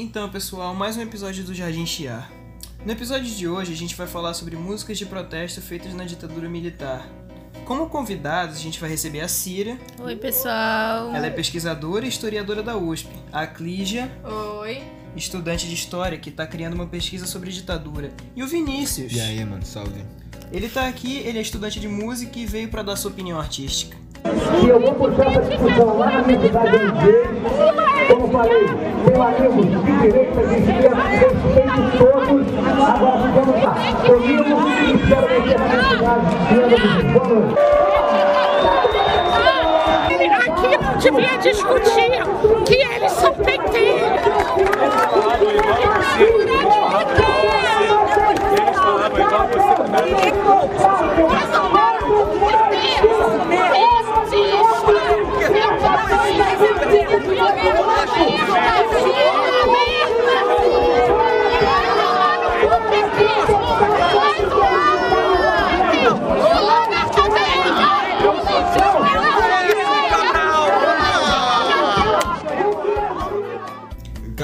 Então, pessoal, mais um episódio do Jardim Chiar. No episódio de hoje, a gente vai falar sobre músicas de protesto feitas na ditadura militar. Como convidados, a gente vai receber a Cira. Oi, pessoal. Ela é pesquisadora e historiadora da USP. A Clígia, Oi. estudante de história que está criando uma pesquisa sobre ditadura. E o Vinícius. E aí, mano, salve. Ele tá aqui, ele é estudante de música e veio para dar sua opinião artística. E eu vou puxar essa discussão lá na minha cidade onde Como falei, tenho amigos de direita, de esquerda, respeito todos. Agora vamos lá, comigo espero você na minha cidade. Boa noite. Aqui não devia discutir que eles são penteiros.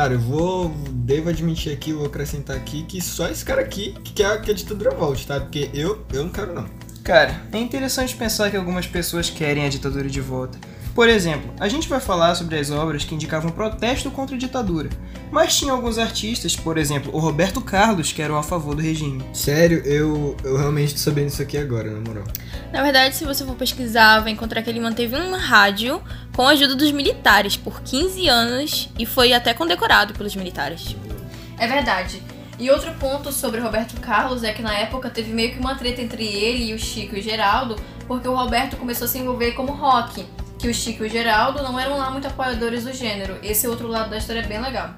Cara, eu vou. Devo admitir aqui, vou acrescentar aqui que só esse cara aqui que quer que a ditadura volte, tá? Porque eu, eu não quero não. Cara, é interessante pensar que algumas pessoas querem a ditadura de volta. Por exemplo, a gente vai falar sobre as obras que indicavam protesto contra a ditadura, mas tinha alguns artistas, por exemplo, o Roberto Carlos, que eram a favor do regime. Sério, eu, eu realmente tô sabendo isso aqui agora, na moral. Na verdade, se você for pesquisar, vai encontrar que ele manteve uma rádio com a ajuda dos militares por 15 anos e foi até condecorado pelos militares. É verdade. E outro ponto sobre o Roberto Carlos é que na época teve meio que uma treta entre ele e o Chico e o Geraldo, porque o Roberto começou a se envolver como rock, que o Chico e o Geraldo não eram lá muito apoiadores do gênero. Esse outro lado da história é bem legal.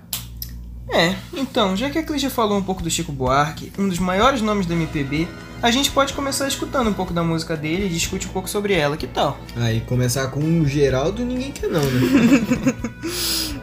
É, então, já que a Clígia falou um pouco do Chico Buarque, um dos maiores nomes do MPB, a gente pode começar escutando um pouco da música dele e discute um pouco sobre ela, que tal? Aí, começar com o Geraldo, ninguém quer não, né?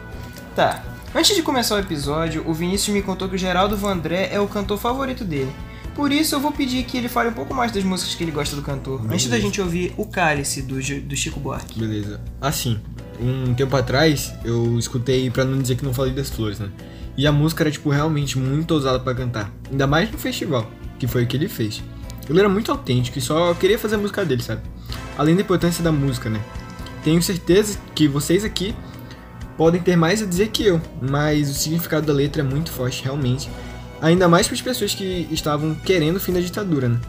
Tá. Antes de começar o episódio, o Vinícius me contou que o Geraldo Vandré é o cantor favorito dele. Por isso eu vou pedir que ele fale um pouco mais das músicas que ele gosta do cantor, antes da gente ouvir o Cálice do, do Chico Buarque. Beleza. Assim, um tempo atrás, eu escutei, pra não dizer que não falei das flores, né? E a música era, tipo, realmente muito ousada pra cantar. Ainda mais no festival, que foi o que ele fez. Ele era muito autêntico e só queria fazer a música dele, sabe? Além da importância da música, né? Tenho certeza que vocês aqui podem ter mais a dizer que eu, mas o significado da letra é muito forte, realmente. Ainda mais para as pessoas que estavam querendo o fim da ditadura, né?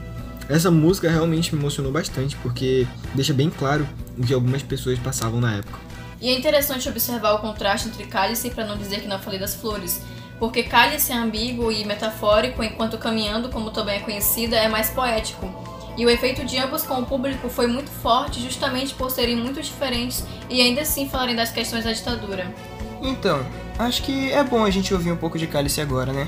Essa música realmente me emocionou bastante, porque deixa bem claro o que algumas pessoas passavam na época. E é interessante observar o contraste entre cálice, para não dizer que não falei das flores, porque cálice é ambíguo e metafórico, enquanto caminhando, como também é conhecida, é mais poético. E o efeito de ambos com o público foi muito forte, justamente por serem muito diferentes e ainda assim falarem das questões da ditadura. Então, acho que é bom a gente ouvir um pouco de Cálice agora, né?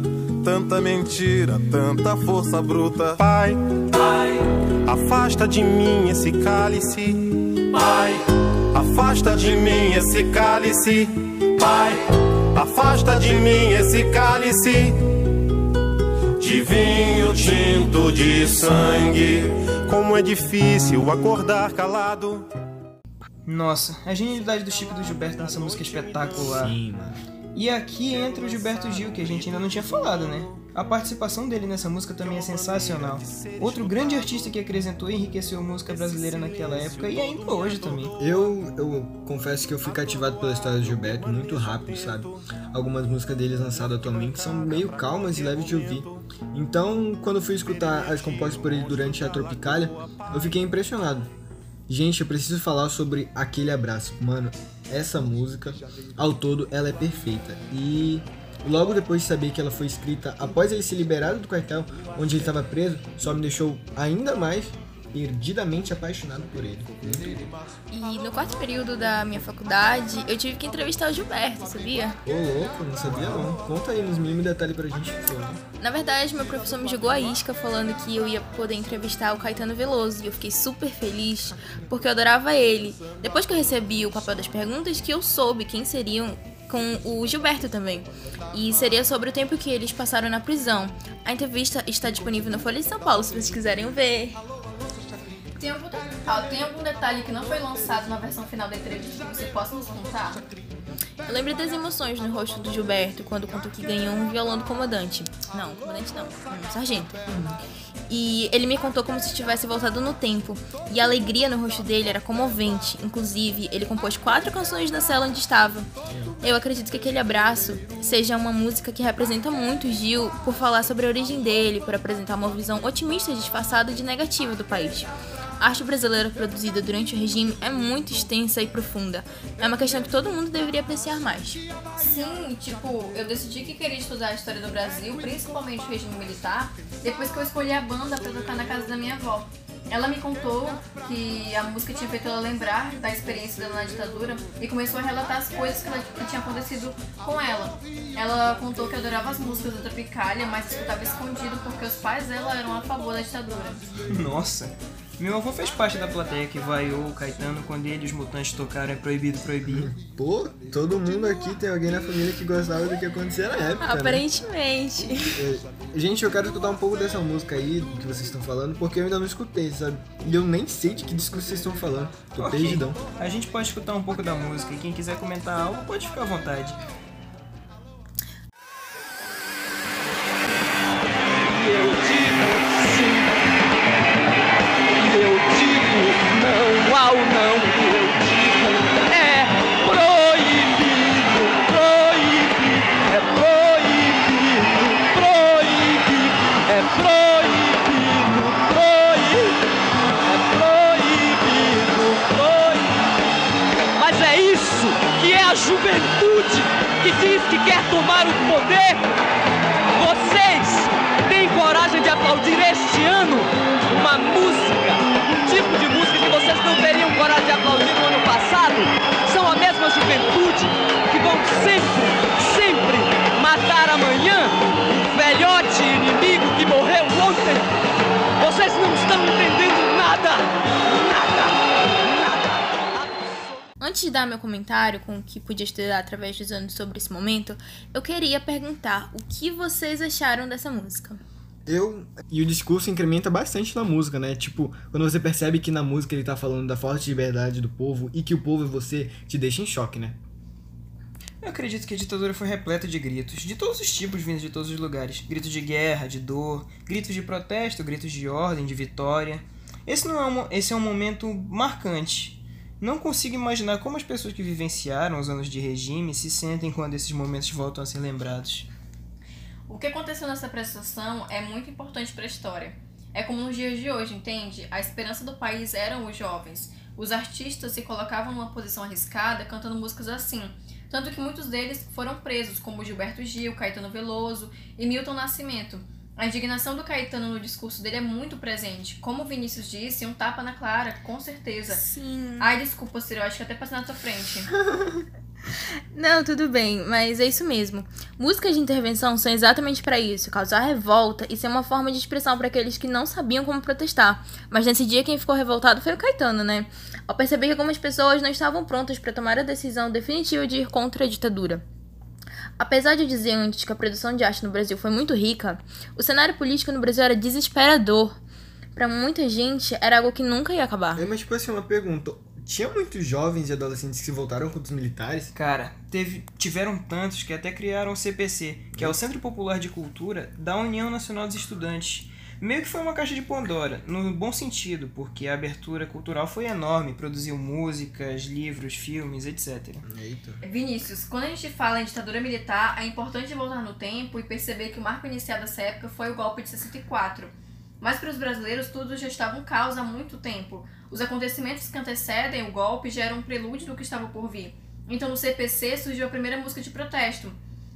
Tanta mentira, tanta força bruta. Pai, Pai, afasta de mim esse cálice. Pai, afasta de mim esse cálice. Pai, afasta de mim esse cálice. De vinho tinto de sangue. Como é difícil acordar calado. Nossa, a genialidade do Chico e do Gilberto nessa música é espetacular. Sim, mano. E aqui entra o Gilberto Gil, que a gente ainda não tinha falado, né? A participação dele nessa música também é sensacional. Outro grande artista que acrescentou e enriqueceu a música brasileira naquela época e ainda hoje também. Eu, eu confesso que eu fui cativado pela história do Gilberto muito rápido, sabe? Algumas músicas deles lançadas atualmente são meio calmas e leves de ouvir. Então, quando fui escutar as compostas por ele durante a Tropicália, eu fiquei impressionado. Gente, eu preciso falar sobre Aquele Abraço. Mano, essa música, ao todo, ela é perfeita. E logo depois de saber que ela foi escrita após ele ser liberado do quartel onde ele estava preso, só me deixou ainda mais perdidamente apaixonado por ele. E no quarto período da minha faculdade, eu tive que entrevistar o Gilberto, sabia? Ô, louco, não sabia não. Conta aí nos mínimos detalhes pra gente, favor. Na verdade, meu professor me jogou a isca falando que eu ia poder entrevistar o Caetano Veloso e eu fiquei super feliz porque eu adorava ele. Depois que eu recebi o papel das perguntas, que eu soube quem seriam com o Gilberto também. E seria sobre o tempo que eles passaram na prisão. A entrevista está disponível na Folha de São Paulo, se vocês quiserem ver. Tem algum, ah, tem algum detalhe que não foi lançado na versão final da entrevista que você possa nos contar? Eu lembro das emoções no rosto do Gilberto quando contou que ganhou um violão do comandante. Não, comandante não, um sargento. E ele me contou como se tivesse voltado no tempo. E a alegria no rosto dele era comovente. Inclusive, ele compôs quatro canções na cela onde estava. Eu acredito que aquele abraço seja uma música que representa muito o Gil por falar sobre a origem dele, por apresentar uma visão otimista disfarçada de negativa do país. A arte brasileira produzida durante o regime é muito extensa e profunda. É uma questão que todo mundo deveria apreciar mais. Sim, tipo, eu decidi que queria estudar a história do Brasil, principalmente o regime militar, depois que eu escolhi a banda para tocar na casa da minha avó. Ela me contou que a música tinha feito ela lembrar da experiência dela na ditadura e começou a relatar as coisas que, ela, que tinha acontecido com ela. Ela contou que adorava as músicas da Tropicália, mas escutava escondido porque os pais dela eram a favor da ditadura. Nossa, meu avô fez parte da plateia que vaiou o Caetano quando ele e os mutantes tocaram É Proibido Proibir. Pô, todo mundo aqui tem alguém na família que gostava do que acontecia na época. né? Aparentemente. É, Gente, eu quero escutar um pouco dessa música aí, do que vocês estão falando, porque eu ainda não escutei, sabe? E eu nem sei de que disco vocês estão falando. Tô Ok, perdidão. a gente pode escutar um pouco da música e quem quiser comentar algo pode ficar à vontade. Antes de dar meu comentário com o que pude estudar através dos anos sobre esse momento, eu queria perguntar o que vocês acharam dessa música. Eu. E o discurso incrementa bastante na música, né? Tipo, quando você percebe que na música ele tá falando da forte liberdade do povo e que o povo é você, te deixa em choque, né? Eu acredito que a ditadura foi repleta de gritos, de todos os tipos vindos de todos os lugares. Gritos de guerra, de dor, gritos de protesto, gritos de ordem, de vitória. Esse, não é um, esse é um momento marcante. Não consigo imaginar como as pessoas que vivenciaram os anos de regime se sentem quando esses momentos voltam a ser lembrados. O que aconteceu nessa prestação é muito importante para a história. É como nos dias de hoje, entende? A esperança do país eram os jovens. Os artistas se colocavam numa posição arriscada cantando músicas assim. Tanto que muitos deles foram presos, como Gilberto Gil, Caetano Veloso e Milton Nascimento. A indignação do Caetano no discurso dele é muito presente. Como o Vinícius disse, um tapa na clara, com certeza. Sim. Ai, desculpa, Ciro, eu acho que até passei na tua frente. Não, tudo bem, mas é isso mesmo. Músicas de intervenção são exatamente para isso, causar revolta e ser uma forma de expressão para aqueles que não sabiam como protestar. Mas nesse dia quem ficou revoltado foi o Caetano, né? Ao perceber que algumas pessoas não estavam prontas para tomar a decisão definitiva de ir contra a ditadura. Apesar de eu dizer antes que a produção de arte no Brasil foi muito rica, o cenário político no Brasil era desesperador. Para muita gente, era algo que nunca ia acabar. É, mas tipo assim, uma pergunta. Tinha muitos jovens e adolescentes que se voltaram contra os militares? Cara, teve, tiveram tantos que até criaram o CPC, que é o Centro Popular de Cultura da União Nacional dos Estudantes. Meio que foi uma caixa de Pandora, no bom sentido, porque a abertura cultural foi enorme, produziu músicas, livros, filmes, etc. Eita. Vinícius, quando a gente fala em ditadura militar, é importante voltar no tempo e perceber que o marco inicial dessa época foi o golpe de 64. Mas para os brasileiros tudo já estava um caos há muito tempo. Os acontecimentos que antecedem o golpe já eram um prelúdio do que estava por vir. Então no CPC surgiu a primeira música de protesto,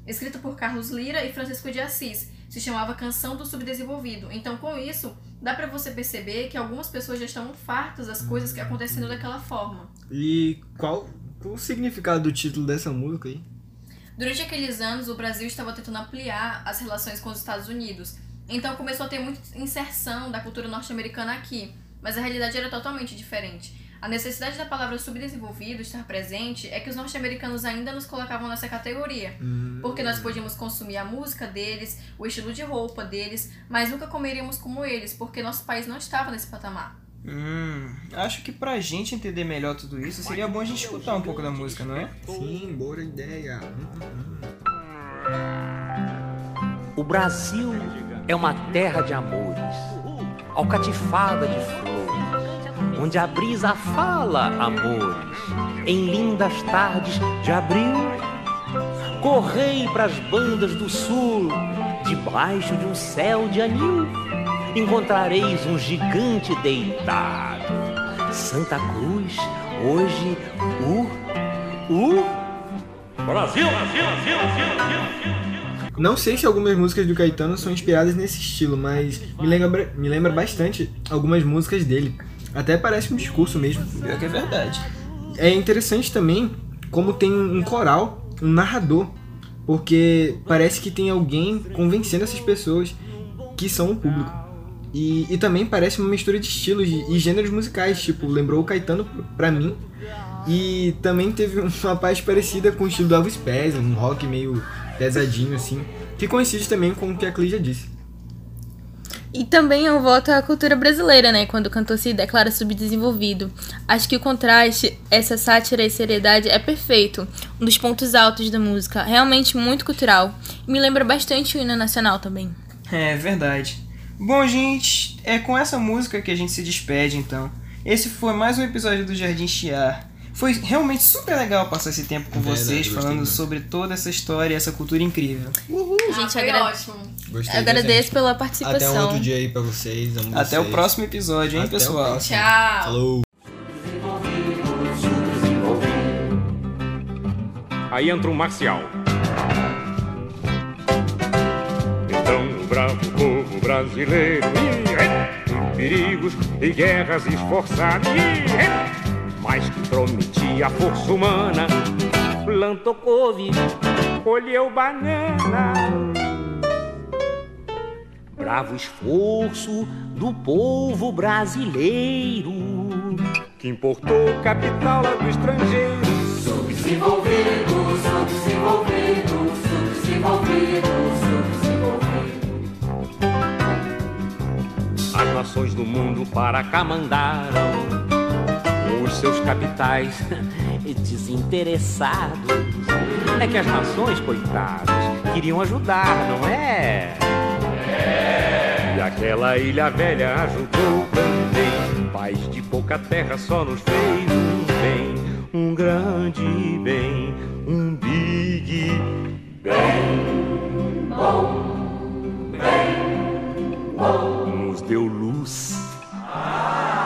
escrita por Carlos Lira e Francisco de Assis. Se chamava Canção do Subdesenvolvido. Então, com isso, dá pra você perceber que algumas pessoas já estão fartas das coisas que acontecendo daquela forma. E qual, qual o significado do título dessa música aí? Durante aqueles anos, o Brasil estava tentando ampliar as relações com os Estados Unidos. Então começou a ter muita inserção da cultura norte-americana aqui, mas a realidade era totalmente diferente. A necessidade da palavra subdesenvolvido estar presente é que os norte-americanos ainda nos colocavam nessa categoria, porque nós podíamos consumir a música deles, o estilo de roupa deles, mas nunca comeríamos como eles, porque nosso país não estava nesse patamar. Hum, acho que pra gente entender melhor tudo isso, seria bom a gente escutar um pouco da música, não é? Sim, boa ideia. O Brasil é uma terra de amores, alcatifada de flores, onde a brisa fala amores, em lindas tardes de abril. Correi pras bandas do sul, debaixo de um céu de anil, encontrareis um gigante deitado. Santa Cruz, hoje, o, o Brasil, Brasil, Brasil, Brasil, Brasil. Não sei se algumas músicas do Caetano são inspiradas nesse estilo, mas me lembra, me lembra bastante algumas músicas dele. Até parece um discurso mesmo. Que é verdade. É interessante também como tem um coral, um narrador, porque parece que tem alguém convencendo essas pessoas que são o público. E, e também parece uma mistura de estilos e, e gêneros musicais, tipo, lembrou o Caetano pra mim. E também teve uma parte parecida com o estilo do Elvis Presley, um rock meio pesadinho assim, que coincide também com o que a Clídia disse. E também eu volto à cultura brasileira, né? Quando o cantor se declara subdesenvolvido. Acho que o contraste, essa sátira e seriedade é perfeito. Um dos pontos altos da música. Realmente muito cultural. E me lembra bastante o hino nacional também. É verdade. Bom, gente, é com essa música que a gente se despede então. Esse foi mais um episódio do Jardim Chiar. Foi realmente super legal passar esse tempo com Verdade, vocês, falando muito. sobre toda essa história e essa cultura incrível. Uhul, Ah, gente, foi agra- ótimo. Gostei agradeço bastante. pela participação. Até um outro dia aí pra vocês. amo Até o vocês. próximo episódio, hein, Até o pessoal? Tchau. Falou. Aí entra um marcial. Então o bravo povo brasileiro em perigos e guerras esforçadas, mas que prometia a força humana, plantou couve, colheu banana. Bravo esforço do povo brasileiro. que importou capital lá do estrangeiro. As nações do mundo para cá mandaram os seus capitais desinteressados. É que as nações, coitados, queriam ajudar, não é? E aquela ilha velha ajudou também. Paz de pouca terra só nos fez um bem, um grande bem, um big bem. Nos deu luz,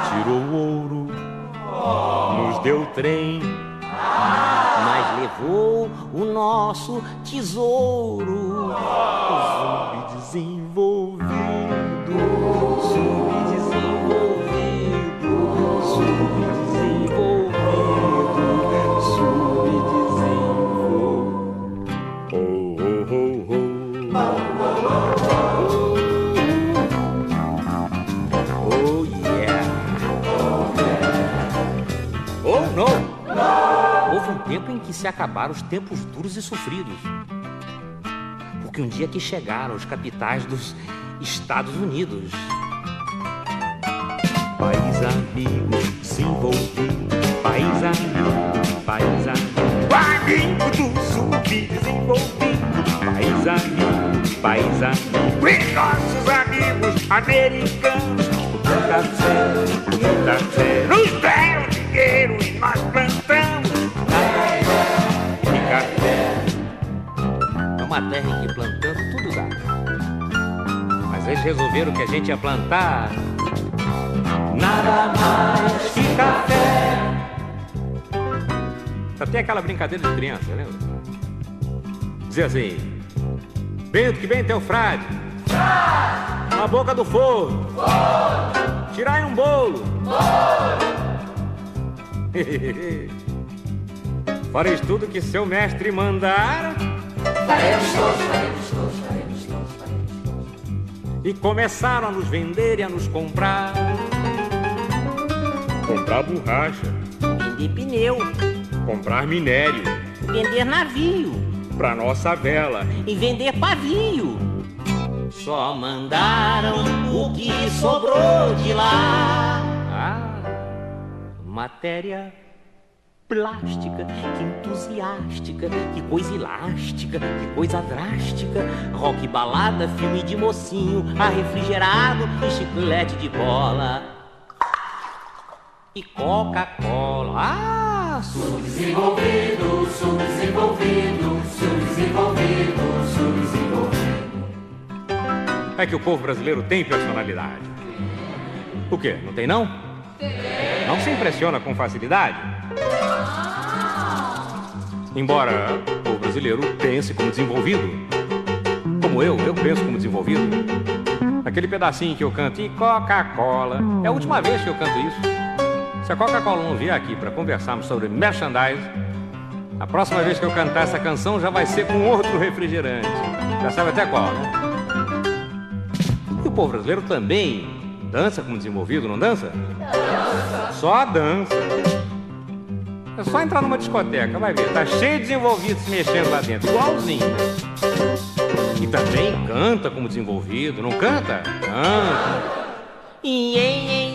tirou nos deu trem, mas levou o nosso tesouro. Subdesenvolvido, subdesenvolvido, se acabaram os tempos duros e sofridos. Porque um dia que chegaram os capitais dos Estados Unidos. País amigo se envolvido, país amigo, país amigo, amigo do subdesenvolvido, país amigo, país amigo, e nossos amigos americanos, o café, o café, Mas eles resolveram que a gente ia plantar nada mais que café. Só tem aquela brincadeira de criança, lembra? Dizia assim: Bento que vem teu frade, Na boca do forno. Tirar em um bolo. Fareis tudo que seu mestre mandar. Faremos todos, faremos todos, E começaram a nos vender e a nos comprar. Comprar borracha. Vender pneu. Comprar minério. Vender navio. Pra nossa vela. E vender pavio. Só mandaram o que sobrou de lá. Ah, matéria plástica, que entusiástica, que coisa elástica, que coisa drástica. Rock balada, filme de mocinho, refrigerado e chiclete de bola. E Coca-Cola. Ah, subdesenvolvido, subdesenvolvido, subdesenvolvido, subdesenvolvido. É que o povo brasileiro tem personalidade. O quê? Não tem não? Não se impressiona com facilidade? Embora o brasileiro pense como desenvolvido, como eu, eu penso como desenvolvido. Aquele pedacinho que eu canto e Coca-Cola. É a última vez que eu canto isso. Se a Coca-Cola não vier aqui para conversarmos sobre merchandise, a próxima vez que eu cantar essa canção já vai ser com outro refrigerante. Já sabe até qual, né? E o povo brasileiro também dança como desenvolvido, não dança? Só dança. É só entrar numa discoteca, vai ver. Tá cheio de desenvolvidos se mexendo lá dentro, igualzinho. E também canta como desenvolvido, não canta? Canta. Iê,